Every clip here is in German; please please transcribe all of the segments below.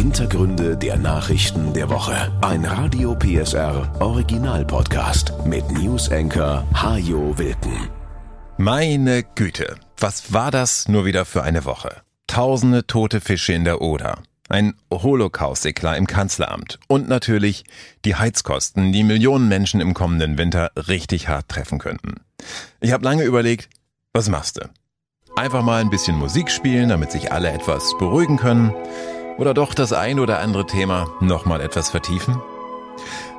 Hintergründe der Nachrichten der Woche. Ein Radio PSR Original Podcast mit News Anchor Hajo Wilken. Meine Güte, was war das nur wieder für eine Woche? Tausende tote Fische in der Oder. Ein Holocaust-Eklat im Kanzleramt. Und natürlich die Heizkosten, die Millionen Menschen im kommenden Winter richtig hart treffen könnten. Ich habe lange überlegt, was machst du? Einfach mal ein bisschen Musik spielen, damit sich alle etwas beruhigen können? Oder doch das ein oder andere Thema nochmal etwas vertiefen?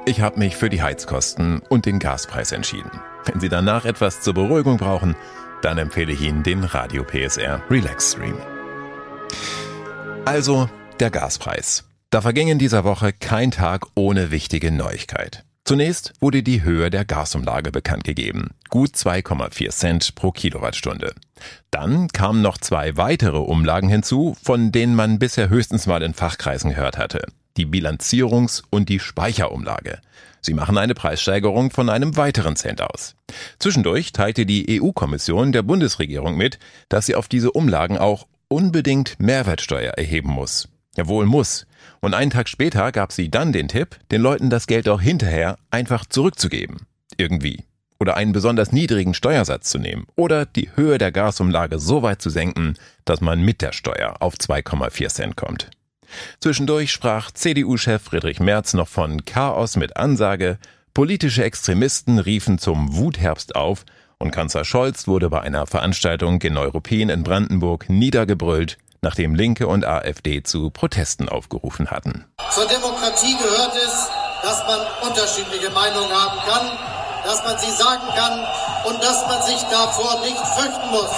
Ich habe mich für die Heizkosten und den Gaspreis entschieden. Wenn Sie danach etwas zur Beruhigung brauchen, dann empfehle ich Ihnen den Radio PSR Relax Stream. Also der Gaspreis. Da verging in dieser Woche kein Tag ohne wichtige Neuigkeit. Zunächst wurde die Höhe der Gasumlage bekannt gegeben. Gut 2,4 Cent pro Kilowattstunde. Dann kamen noch zwei weitere Umlagen hinzu, von denen man bisher höchstens mal in Fachkreisen gehört hatte. Die Bilanzierungs- und die Speicherumlage. Sie machen eine Preissteigerung von einem weiteren Cent aus. Zwischendurch teilte die EU-Kommission der Bundesregierung mit, dass sie auf diese Umlagen auch unbedingt Mehrwertsteuer erheben muss. Jawohl muss. Und einen Tag später gab sie dann den Tipp, den Leuten das Geld auch hinterher einfach zurückzugeben. Irgendwie. Oder einen besonders niedrigen Steuersatz zu nehmen. Oder die Höhe der Gasumlage so weit zu senken, dass man mit der Steuer auf 2,4 Cent kommt. Zwischendurch sprach CDU-Chef Friedrich Merz noch von Chaos mit Ansage, politische Extremisten riefen zum Wutherbst auf und Kanzler Scholz wurde bei einer Veranstaltung in Europeen in Brandenburg niedergebrüllt, nachdem Linke und AfD zu Protesten aufgerufen hatten. Zur Demokratie gehört es, dass man unterschiedliche Meinungen haben kann, dass man sie sagen kann und dass man sich davor nicht fürchten muss.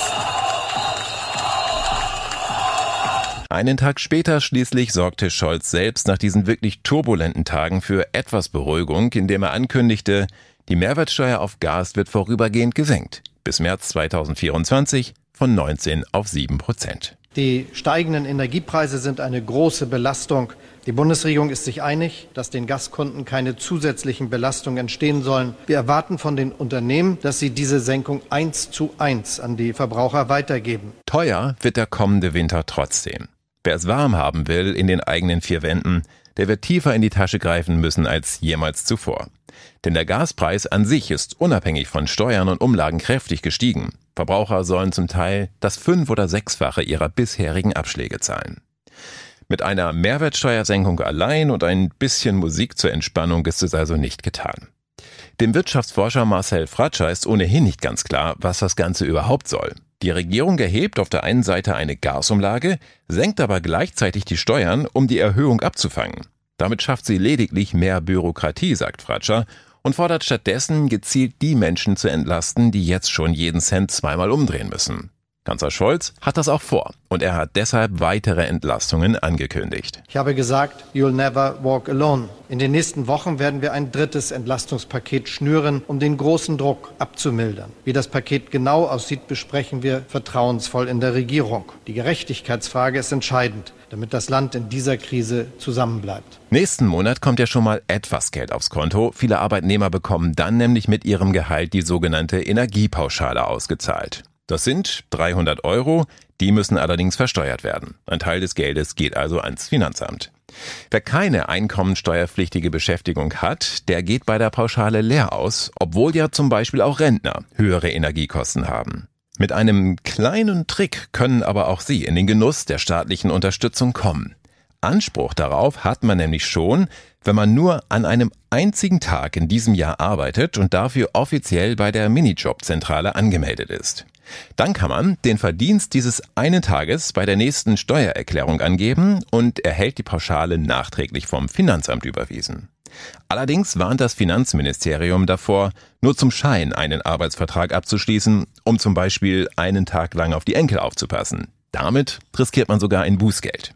Einen Tag später schließlich sorgte Scholz selbst nach diesen wirklich turbulenten Tagen für etwas Beruhigung, indem er ankündigte, die Mehrwertsteuer auf Gas wird vorübergehend gesenkt. Bis März 2024 von 19 auf 7 Prozent. Die steigenden Energiepreise sind eine große Belastung. Die Bundesregierung ist sich einig, dass den Gaskunden keine zusätzlichen Belastungen entstehen sollen. Wir erwarten von den Unternehmen, dass sie diese Senkung eins zu eins an die Verbraucher weitergeben. Teuer wird der kommende Winter trotzdem. Wer es warm haben will in den eigenen vier Wänden, der wird tiefer in die Tasche greifen müssen als jemals zuvor. Denn der Gaspreis an sich ist unabhängig von Steuern und Umlagen kräftig gestiegen. Verbraucher sollen zum Teil das fünf- oder sechsfache ihrer bisherigen Abschläge zahlen. Mit einer Mehrwertsteuersenkung allein und ein bisschen Musik zur Entspannung ist es also nicht getan. Dem Wirtschaftsforscher Marcel Fratscher ist ohnehin nicht ganz klar, was das Ganze überhaupt soll. Die Regierung erhebt auf der einen Seite eine Gasumlage, senkt aber gleichzeitig die Steuern, um die Erhöhung abzufangen. Damit schafft sie lediglich mehr Bürokratie, sagt Fratscher, und fordert stattdessen gezielt die Menschen zu entlasten, die jetzt schon jeden Cent zweimal umdrehen müssen. Kanzler Scholz hat das auch vor und er hat deshalb weitere Entlastungen angekündigt. Ich habe gesagt, you'll never walk alone. In den nächsten Wochen werden wir ein drittes Entlastungspaket schnüren, um den großen Druck abzumildern. Wie das Paket genau aussieht, besprechen wir vertrauensvoll in der Regierung. Die Gerechtigkeitsfrage ist entscheidend, damit das Land in dieser Krise zusammenbleibt. Nächsten Monat kommt ja schon mal etwas Geld aufs Konto. Viele Arbeitnehmer bekommen dann nämlich mit ihrem Gehalt die sogenannte Energiepauschale ausgezahlt. Das sind 300 Euro, die müssen allerdings versteuert werden. Ein Teil des Geldes geht also ans Finanzamt. Wer keine einkommensteuerpflichtige Beschäftigung hat, der geht bei der Pauschale leer aus, obwohl ja zum Beispiel auch Rentner höhere Energiekosten haben. Mit einem kleinen Trick können aber auch Sie in den Genuss der staatlichen Unterstützung kommen. Anspruch darauf hat man nämlich schon, wenn man nur an einem einzigen Tag in diesem Jahr arbeitet und dafür offiziell bei der Minijobzentrale angemeldet ist. Dann kann man den Verdienst dieses einen Tages bei der nächsten Steuererklärung angeben und erhält die Pauschale nachträglich vom Finanzamt überwiesen. Allerdings warnt das Finanzministerium davor, nur zum Schein einen Arbeitsvertrag abzuschließen, um zum Beispiel einen Tag lang auf die Enkel aufzupassen. Damit riskiert man sogar ein Bußgeld.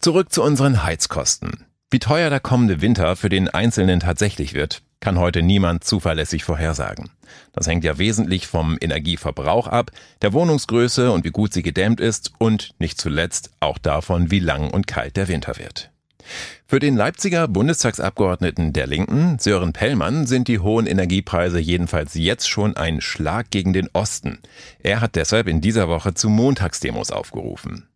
Zurück zu unseren Heizkosten. Wie teuer der kommende Winter für den Einzelnen tatsächlich wird, kann heute niemand zuverlässig vorhersagen. Das hängt ja wesentlich vom Energieverbrauch ab, der Wohnungsgröße und wie gut sie gedämmt ist und nicht zuletzt auch davon, wie lang und kalt der Winter wird. Für den Leipziger Bundestagsabgeordneten der Linken, Sören Pellmann, sind die hohen Energiepreise jedenfalls jetzt schon ein Schlag gegen den Osten. Er hat deshalb in dieser Woche zu Montagsdemos aufgerufen.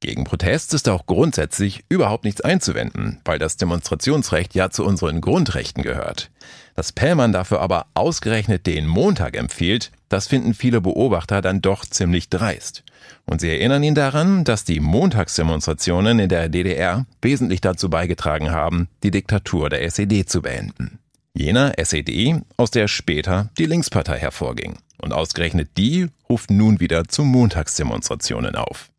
Gegen Protest ist auch grundsätzlich überhaupt nichts einzuwenden, weil das Demonstrationsrecht ja zu unseren Grundrechten gehört. Dass Pellmann dafür aber ausgerechnet den Montag empfiehlt, das finden viele Beobachter dann doch ziemlich dreist. Und sie erinnern ihn daran, dass die Montagsdemonstrationen in der DDR wesentlich dazu beigetragen haben, die Diktatur der SED zu beenden. Jener SED, aus der später die Linkspartei hervorging. Und ausgerechnet die ruft nun wieder zu Montagsdemonstrationen auf.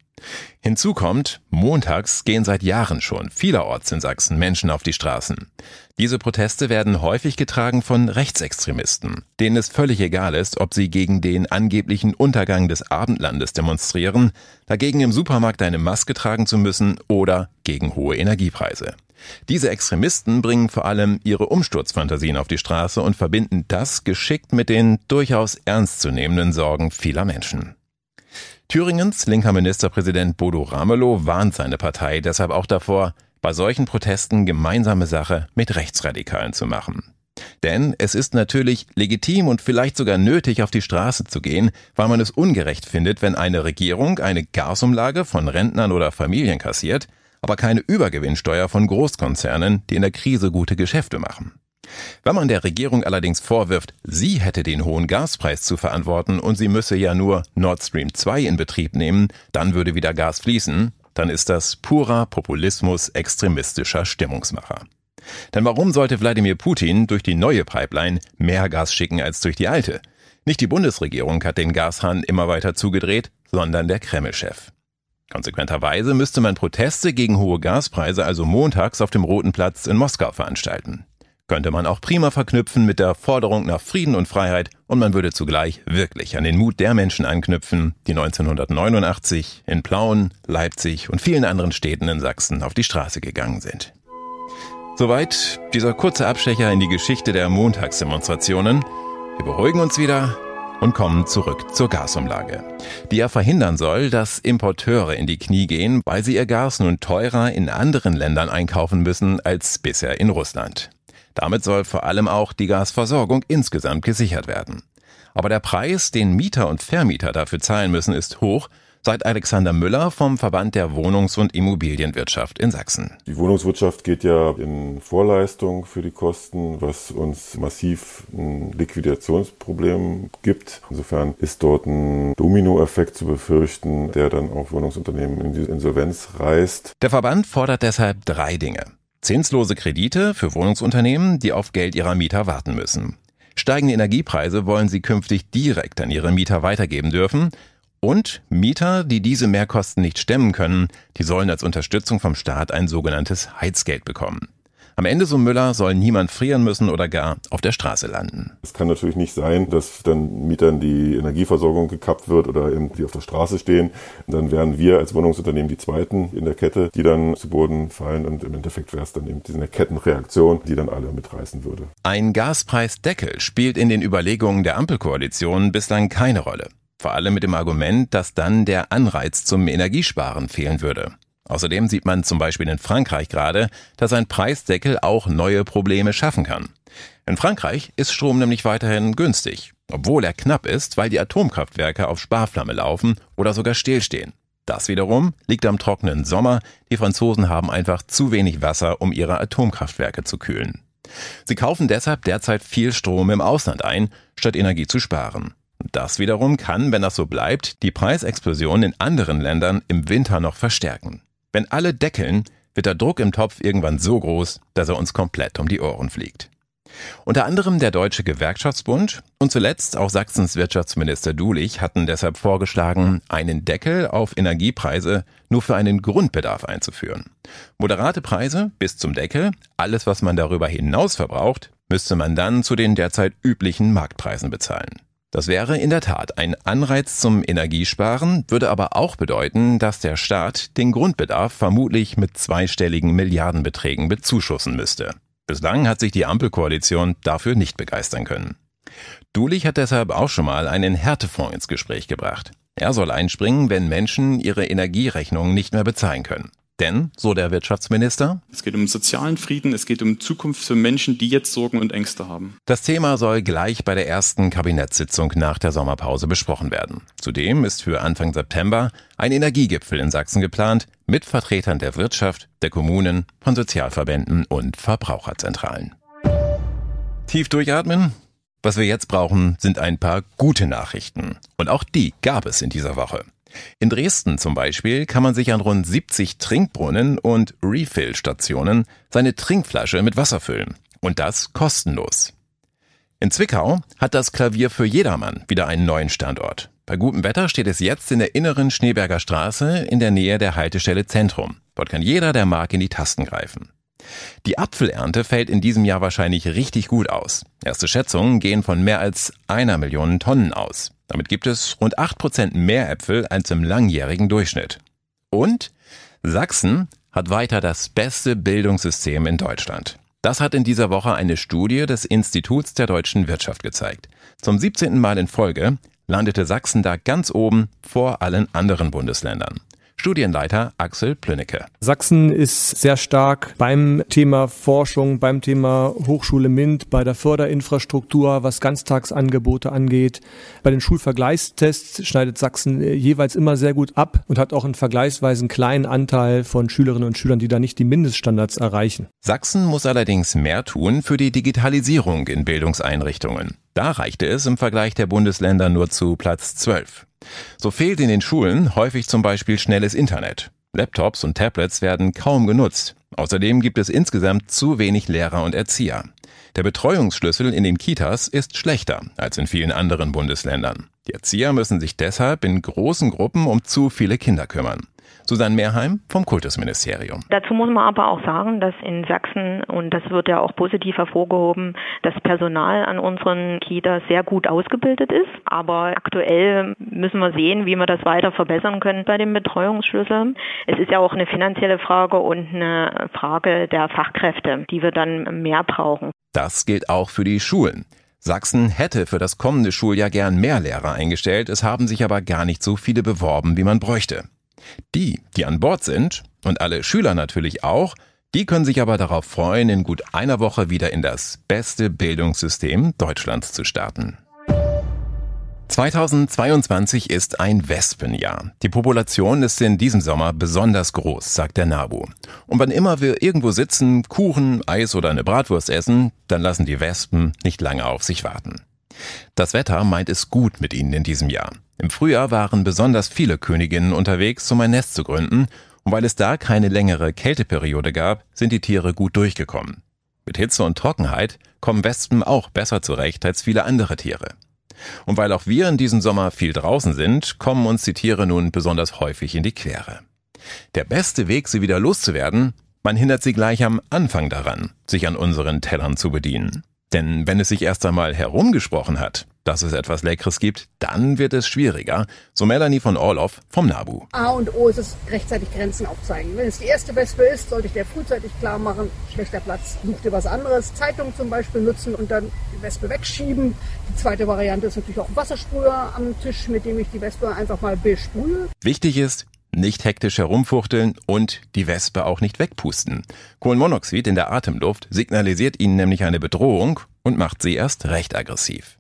Hinzu kommt, montags gehen seit Jahren schon vielerorts in Sachsen Menschen auf die Straßen. Diese Proteste werden häufig getragen von Rechtsextremisten, denen es völlig egal ist, ob sie gegen den angeblichen Untergang des Abendlandes demonstrieren, dagegen im Supermarkt eine Maske tragen zu müssen oder gegen hohe Energiepreise. Diese Extremisten bringen vor allem ihre Umsturzfantasien auf die Straße und verbinden das geschickt mit den durchaus ernstzunehmenden Sorgen vieler Menschen. Thüringens linker Ministerpräsident Bodo Ramelow warnt seine Partei deshalb auch davor, bei solchen Protesten gemeinsame Sache mit Rechtsradikalen zu machen. Denn es ist natürlich legitim und vielleicht sogar nötig, auf die Straße zu gehen, weil man es ungerecht findet, wenn eine Regierung eine Gasumlage von Rentnern oder Familien kassiert, aber keine Übergewinnsteuer von Großkonzernen, die in der Krise gute Geschäfte machen. Wenn man der Regierung allerdings vorwirft, sie hätte den hohen Gaspreis zu verantworten und sie müsse ja nur Nord Stream 2 in Betrieb nehmen, dann würde wieder Gas fließen, dann ist das purer Populismus extremistischer Stimmungsmacher. Denn warum sollte Wladimir Putin durch die neue Pipeline mehr Gas schicken als durch die alte? Nicht die Bundesregierung hat den Gashahn immer weiter zugedreht, sondern der Kreml-Chef. Konsequenterweise müsste man Proteste gegen hohe Gaspreise also montags auf dem Roten Platz in Moskau veranstalten könnte man auch prima verknüpfen mit der Forderung nach Frieden und Freiheit und man würde zugleich wirklich an den Mut der Menschen anknüpfen, die 1989 in Plauen, Leipzig und vielen anderen Städten in Sachsen auf die Straße gegangen sind. Soweit dieser kurze Abstecher in die Geschichte der Montagsdemonstrationen. Wir beruhigen uns wieder und kommen zurück zur Gasumlage, die ja verhindern soll, dass Importeure in die Knie gehen, weil sie ihr Gas nun teurer in anderen Ländern einkaufen müssen als bisher in Russland. Damit soll vor allem auch die Gasversorgung insgesamt gesichert werden. Aber der Preis, den Mieter und Vermieter dafür zahlen müssen, ist hoch, seit Alexander Müller vom Verband der Wohnungs- und Immobilienwirtschaft in Sachsen. Die Wohnungswirtschaft geht ja in Vorleistung für die Kosten, was uns massiv ein Liquidationsproblem gibt. Insofern ist dort ein Dominoeffekt zu befürchten, der dann auch Wohnungsunternehmen in die Insolvenz reißt. Der Verband fordert deshalb drei Dinge. Zinslose Kredite für Wohnungsunternehmen, die auf Geld ihrer Mieter warten müssen. Steigende Energiepreise wollen sie künftig direkt an ihre Mieter weitergeben dürfen. Und Mieter, die diese Mehrkosten nicht stemmen können, die sollen als Unterstützung vom Staat ein sogenanntes Heizgeld bekommen. Am Ende, so Müller, soll niemand frieren müssen oder gar auf der Straße landen. Es kann natürlich nicht sein, dass dann Mietern die Energieversorgung gekappt wird oder irgendwie auf der Straße stehen. dann wären wir als Wohnungsunternehmen die Zweiten in der Kette, die dann zu Boden fallen. Und im Endeffekt wäre es dann eben diese Kettenreaktion, die dann alle mitreißen würde. Ein Gaspreisdeckel spielt in den Überlegungen der Ampelkoalition bislang keine Rolle. Vor allem mit dem Argument, dass dann der Anreiz zum Energiesparen fehlen würde. Außerdem sieht man zum Beispiel in Frankreich gerade, dass ein Preisdeckel auch neue Probleme schaffen kann. In Frankreich ist Strom nämlich weiterhin günstig, obwohl er knapp ist, weil die Atomkraftwerke auf Sparflamme laufen oder sogar stillstehen. Das wiederum liegt am trockenen Sommer. Die Franzosen haben einfach zu wenig Wasser, um ihre Atomkraftwerke zu kühlen. Sie kaufen deshalb derzeit viel Strom im Ausland ein, statt Energie zu sparen. Das wiederum kann, wenn das so bleibt, die Preisexplosion in anderen Ländern im Winter noch verstärken. Wenn alle deckeln, wird der Druck im Topf irgendwann so groß, dass er uns komplett um die Ohren fliegt. Unter anderem der Deutsche Gewerkschaftsbund und zuletzt auch Sachsens Wirtschaftsminister Dulich hatten deshalb vorgeschlagen, einen Deckel auf Energiepreise nur für einen Grundbedarf einzuführen. Moderate Preise bis zum Deckel, alles was man darüber hinaus verbraucht, müsste man dann zu den derzeit üblichen Marktpreisen bezahlen. Das wäre in der Tat ein Anreiz zum Energiesparen, würde aber auch bedeuten, dass der Staat den Grundbedarf vermutlich mit zweistelligen Milliardenbeträgen bezuschussen müsste. Bislang hat sich die Ampelkoalition dafür nicht begeistern können. Dulich hat deshalb auch schon mal einen Härtefonds ins Gespräch gebracht. Er soll einspringen, wenn Menschen ihre Energierechnungen nicht mehr bezahlen können. Denn, so der Wirtschaftsminister, es geht um sozialen Frieden, es geht um Zukunft für Menschen, die jetzt Sorgen und Ängste haben. Das Thema soll gleich bei der ersten Kabinettssitzung nach der Sommerpause besprochen werden. Zudem ist für Anfang September ein Energiegipfel in Sachsen geplant mit Vertretern der Wirtschaft, der Kommunen, von Sozialverbänden und Verbraucherzentralen. Tief durchatmen? Was wir jetzt brauchen, sind ein paar gute Nachrichten. Und auch die gab es in dieser Woche. In Dresden zum Beispiel kann man sich an rund 70 Trinkbrunnen und Refill-Stationen seine Trinkflasche mit Wasser füllen. Und das kostenlos. In Zwickau hat das Klavier für jedermann wieder einen neuen Standort. Bei gutem Wetter steht es jetzt in der inneren Schneeberger Straße in der Nähe der Haltestelle Zentrum. Dort kann jeder, der mag, in die Tasten greifen. Die Apfelernte fällt in diesem Jahr wahrscheinlich richtig gut aus. Erste Schätzungen gehen von mehr als einer Million Tonnen aus. Damit gibt es rund 8% mehr Äpfel als im langjährigen Durchschnitt. Und Sachsen hat weiter das beste Bildungssystem in Deutschland. Das hat in dieser Woche eine Studie des Instituts der deutschen Wirtschaft gezeigt. Zum 17. Mal in Folge landete Sachsen da ganz oben vor allen anderen Bundesländern. Studienleiter Axel Plünnecke. Sachsen ist sehr stark beim Thema Forschung, beim Thema Hochschule MINT, bei der Förderinfrastruktur, was Ganztagsangebote angeht. Bei den Schulvergleichstests schneidet Sachsen jeweils immer sehr gut ab und hat auch einen vergleichsweise kleinen Anteil von Schülerinnen und Schülern, die da nicht die Mindeststandards erreichen. Sachsen muss allerdings mehr tun für die Digitalisierung in Bildungseinrichtungen. Da reichte es im Vergleich der Bundesländer nur zu Platz 12. So fehlt in den Schulen häufig zum Beispiel schnelles Internet. Laptops und Tablets werden kaum genutzt. Außerdem gibt es insgesamt zu wenig Lehrer und Erzieher. Der Betreuungsschlüssel in den Kitas ist schlechter als in vielen anderen Bundesländern. Die Erzieher müssen sich deshalb in großen Gruppen um zu viele Kinder kümmern. Susanne Mehrheim vom Kultusministerium. Dazu muss man aber auch sagen, dass in Sachsen, und das wird ja auch positiv hervorgehoben, das Personal an unseren Kitas sehr gut ausgebildet ist. Aber aktuell müssen wir sehen, wie wir das weiter verbessern können bei dem Betreuungsschlüssel. Es ist ja auch eine finanzielle Frage und eine Frage der Fachkräfte, die wir dann mehr brauchen. Das gilt auch für die Schulen. Sachsen hätte für das kommende Schuljahr gern mehr Lehrer eingestellt, es haben sich aber gar nicht so viele beworben, wie man bräuchte. Die, die an Bord sind, und alle Schüler natürlich auch, die können sich aber darauf freuen, in gut einer Woche wieder in das beste Bildungssystem Deutschlands zu starten. 2022 ist ein Wespenjahr. Die Population ist in diesem Sommer besonders groß, sagt der NABU. Und wann immer wir irgendwo sitzen, Kuchen, Eis oder eine Bratwurst essen, dann lassen die Wespen nicht lange auf sich warten. Das Wetter meint es gut mit ihnen in diesem Jahr. Im Frühjahr waren besonders viele Königinnen unterwegs, um ein Nest zu gründen, und weil es da keine längere Kälteperiode gab, sind die Tiere gut durchgekommen. Mit Hitze und Trockenheit kommen Wespen auch besser zurecht als viele andere Tiere. Und weil auch wir in diesem Sommer viel draußen sind, kommen uns die Tiere nun besonders häufig in die Quere. Der beste Weg, sie wieder loszuwerden, man hindert sie gleich am Anfang daran, sich an unseren Tellern zu bedienen. Denn wenn es sich erst einmal herumgesprochen hat, dass es etwas Leckeres gibt, dann wird es schwieriger. So Melanie von Orloff vom NABU. A und O ist es rechtzeitig Grenzen aufzeigen. Wenn es die erste Wespe ist, sollte ich der frühzeitig klar machen, schlechter Platz, such dir was anderes. Zeitung zum Beispiel nutzen und dann die Wespe wegschieben. Die zweite Variante ist natürlich auch Wassersprüher am Tisch, mit dem ich die Wespe einfach mal besprühe. Wichtig ist, nicht hektisch herumfuchteln und die Wespe auch nicht wegpusten. Kohlenmonoxid in der Atemluft signalisiert ihnen nämlich eine Bedrohung und macht sie erst recht aggressiv.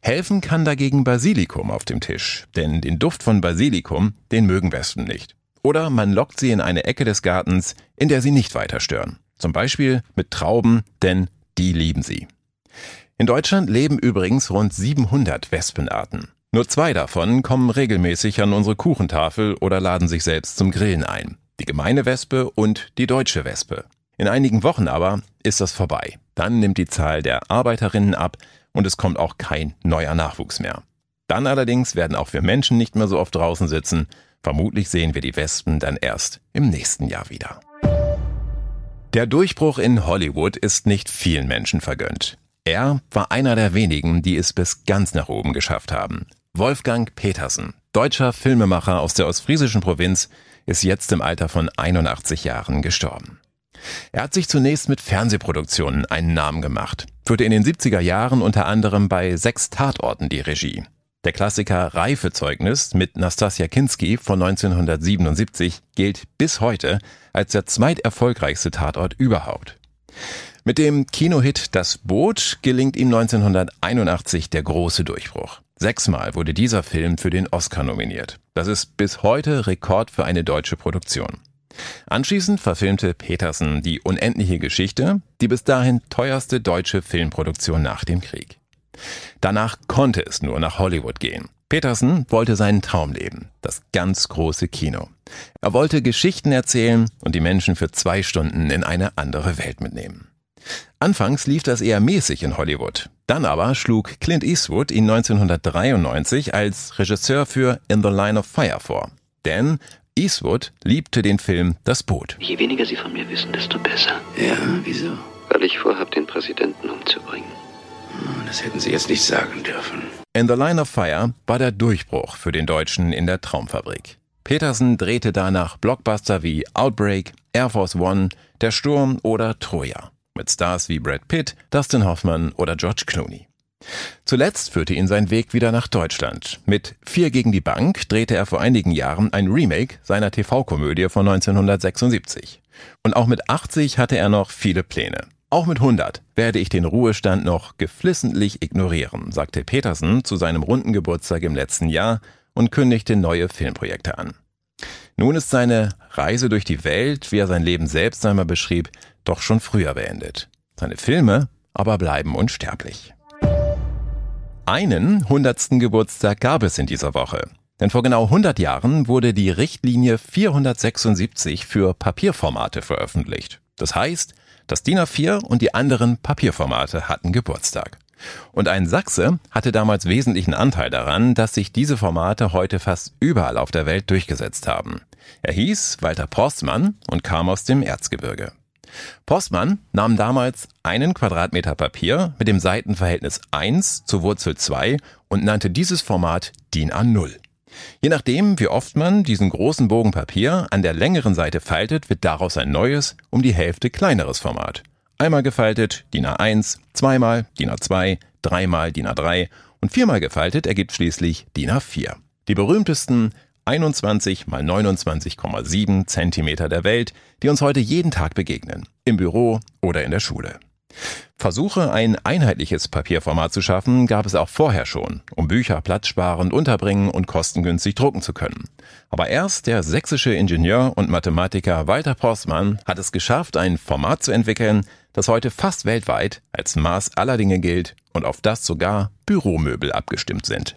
Helfen kann dagegen Basilikum auf dem Tisch, denn den Duft von Basilikum, den mögen Wespen nicht. Oder man lockt sie in eine Ecke des Gartens, in der sie nicht weiter stören. Zum Beispiel mit Trauben, denn die lieben sie. In Deutschland leben übrigens rund 700 Wespenarten. Nur zwei davon kommen regelmäßig an unsere Kuchentafel oder laden sich selbst zum Grillen ein. Die gemeine Wespe und die deutsche Wespe. In einigen Wochen aber ist das vorbei. Dann nimmt die Zahl der Arbeiterinnen ab, und es kommt auch kein neuer Nachwuchs mehr. Dann allerdings werden auch wir Menschen nicht mehr so oft draußen sitzen. Vermutlich sehen wir die Wespen dann erst im nächsten Jahr wieder. Der Durchbruch in Hollywood ist nicht vielen Menschen vergönnt. Er war einer der wenigen, die es bis ganz nach oben geschafft haben. Wolfgang Petersen, deutscher Filmemacher aus der ostfriesischen Provinz, ist jetzt im Alter von 81 Jahren gestorben. Er hat sich zunächst mit Fernsehproduktionen einen Namen gemacht, führte in den 70er Jahren unter anderem bei sechs Tatorten die Regie. Der Klassiker Reifezeugnis mit Nastasia Kinski von 1977 gilt bis heute als der zweiterfolgreichste Tatort überhaupt. Mit dem Kinohit Das Boot gelingt ihm 1981 der große Durchbruch. Sechsmal wurde dieser Film für den Oscar nominiert. Das ist bis heute Rekord für eine deutsche Produktion. Anschließend verfilmte Petersen die unendliche Geschichte, die bis dahin teuerste deutsche Filmproduktion nach dem Krieg. Danach konnte es nur nach Hollywood gehen. Peterson wollte seinen Traum leben, das ganz große Kino. Er wollte Geschichten erzählen und die Menschen für zwei Stunden in eine andere Welt mitnehmen. Anfangs lief das eher mäßig in Hollywood. Dann aber schlug Clint Eastwood ihn 1993 als Regisseur für In the Line of Fire vor. Denn Eastwood liebte den Film Das Boot. Je weniger Sie von mir wissen, desto besser. Ja, wieso? Weil ich vorhabe, den Präsidenten umzubringen. Das hätten Sie jetzt nicht sagen dürfen. In the Line of Fire war der Durchbruch für den Deutschen in der Traumfabrik. Peterson drehte danach Blockbuster wie Outbreak, Air Force One, Der Sturm oder Troja. Mit Stars wie Brad Pitt, Dustin Hoffman oder George Clooney. Zuletzt führte ihn sein Weg wieder nach Deutschland. Mit Vier gegen die Bank drehte er vor einigen Jahren ein Remake seiner TV-Komödie von 1976. Und auch mit 80 hatte er noch viele Pläne. Auch mit 100 werde ich den Ruhestand noch geflissentlich ignorieren, sagte Petersen zu seinem runden Geburtstag im letzten Jahr und kündigte neue Filmprojekte an. Nun ist seine Reise durch die Welt, wie er sein Leben selbst einmal beschrieb, doch schon früher beendet. Seine Filme aber bleiben unsterblich. Einen hundertsten Geburtstag gab es in dieser Woche. Denn vor genau 100 Jahren wurde die Richtlinie 476 für Papierformate veröffentlicht. Das heißt, das DIN A4 und die anderen Papierformate hatten Geburtstag. Und ein Sachse hatte damals wesentlichen Anteil daran, dass sich diese Formate heute fast überall auf der Welt durchgesetzt haben. Er hieß Walter Postmann und kam aus dem Erzgebirge. Postmann nahm damals einen Quadratmeter Papier mit dem Seitenverhältnis 1 zur Wurzel 2 und nannte dieses Format DIN A0. Je nachdem, wie oft man diesen großen Bogen Papier an der längeren Seite faltet, wird daraus ein neues, um die Hälfte kleineres Format. Einmal gefaltet DIN A1, zweimal DIN A2, dreimal DIN A3 und viermal gefaltet ergibt schließlich DIN A4. Die berühmtesten 21 mal 29,7 Zentimeter der Welt, die uns heute jeden Tag begegnen, im Büro oder in der Schule. Versuche, ein einheitliches Papierformat zu schaffen, gab es auch vorher schon, um Bücher platzsparend unterbringen und kostengünstig drucken zu können. Aber erst der sächsische Ingenieur und Mathematiker Walter Postmann hat es geschafft, ein Format zu entwickeln, das heute fast weltweit als Maß aller Dinge gilt und auf das sogar Büromöbel abgestimmt sind.